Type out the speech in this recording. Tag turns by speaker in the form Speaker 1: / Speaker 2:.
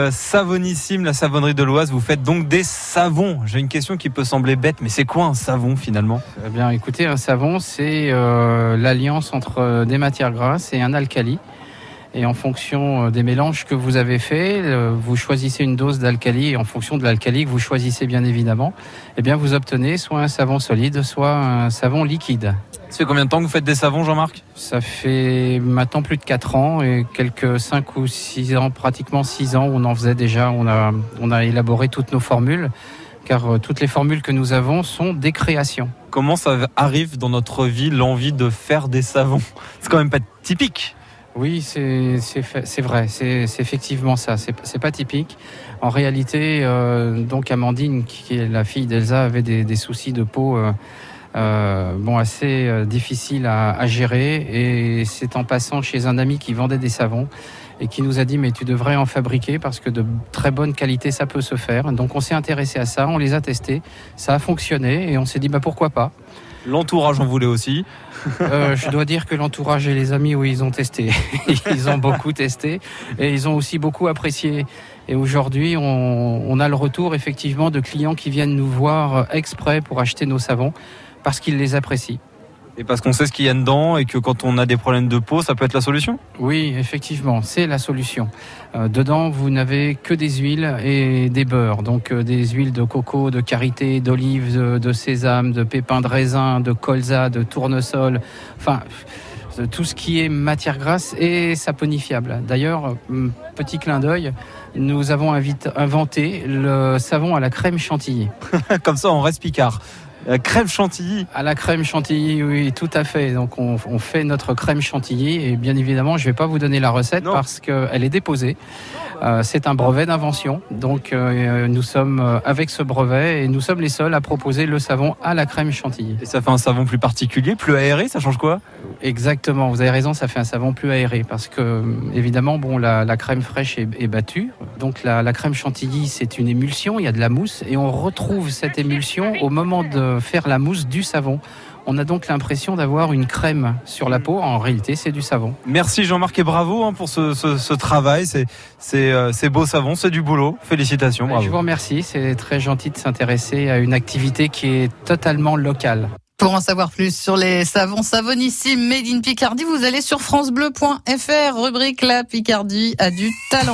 Speaker 1: Euh, savonissime, la savonnerie de l'Oise, vous faites donc des savons. J'ai une question qui peut sembler bête, mais c'est quoi un savon finalement?
Speaker 2: Eh bien, écoutez, un savon, c'est euh, l'alliance entre euh, des matières grasses et un alcali. Et en fonction des mélanges que vous avez faits, vous choisissez une dose d'alcali et en fonction de l'alcali que vous choisissez bien évidemment, eh bien vous obtenez soit un savon solide, soit un savon liquide.
Speaker 1: Ça fait combien de temps que vous faites des savons, Jean-Marc?
Speaker 2: Ça fait maintenant plus de 4 ans et quelques 5 ou 6 ans, pratiquement 6 ans, on en faisait déjà. On a, on a élaboré toutes nos formules, car euh, toutes les formules que nous avons sont des créations.
Speaker 1: Comment ça arrive dans notre vie l'envie de faire des savons? C'est quand même pas typique.
Speaker 2: Oui, c'est vrai, c'est effectivement ça. C'est pas typique. En réalité, euh, donc Amandine, qui est la fille d'Elsa, avait des, des, soucis de peau. Euh, euh, bon, assez euh, difficile à, à, gérer. Et c'est en passant chez un ami qui vendait des savons et qui nous a dit mais tu devrais en fabriquer parce que de très bonne qualité ça peut se faire. Donc on s'est intéressé à ça, on les a testés, ça a fonctionné et on s'est dit bah pourquoi pas?
Speaker 1: L'entourage en voulait aussi.
Speaker 2: euh, je dois dire que l'entourage et les amis, oui, ils ont testé. ils ont beaucoup testé et ils ont aussi beaucoup apprécié. Et aujourd'hui, on, on, a le retour effectivement de clients qui viennent nous voir exprès pour acheter nos savons parce qu'ils les apprécient.
Speaker 1: Et parce qu'on sait ce qu'il y a dedans et que quand on a des problèmes de peau, ça peut être la solution?
Speaker 2: Oui, effectivement, c'est la solution. Euh, dedans, vous n'avez que des huiles et des beurres. Donc euh, des huiles de coco, de karité, d'olive, de, de, sésame, de pépins de raisin, de colza, de tournesol. Enfin, tout ce qui est matière grasse et saponifiable. D'ailleurs, petit clin d'œil, nous avons inventé le savon à la crème chantilly.
Speaker 1: Comme ça, on reste picard. La crème chantilly
Speaker 2: À la crème chantilly, oui, tout à fait. Donc on, on fait notre crème chantilly et bien évidemment, je ne vais pas vous donner la recette non. parce qu'elle est déposée. Euh, c'est un brevet d'invention. Donc euh, nous sommes avec ce brevet et nous sommes les seuls à proposer le savon à la crème chantilly.
Speaker 1: Et ça fait un savon plus particulier, plus aéré, ça change quoi?
Speaker 2: Exactement, vous avez raison, ça fait un savon plus aéré parce que évidemment, bon, la, la crème fraîche est, est, battue. Donc la, la crème chantilly, c'est une émulsion, il y a de la mousse et on retrouve cette émulsion au moment de faire la mousse du savon. On a donc l'impression d'avoir une crème sur la peau. En réalité, c'est du savon.
Speaker 1: Merci Jean-Marc et bravo hein, pour ce, ce, ce travail. C'est euh, beau savon, c'est du boulot. Félicitations, bravo.
Speaker 2: Je vous remercie. C'est très gentil de s'intéresser à une activité qui est totalement locale.
Speaker 3: Pour en savoir plus sur les savons savonissimes Made in Picardie, vous allez sur francebleu.fr, rubrique La Picardie a du talent.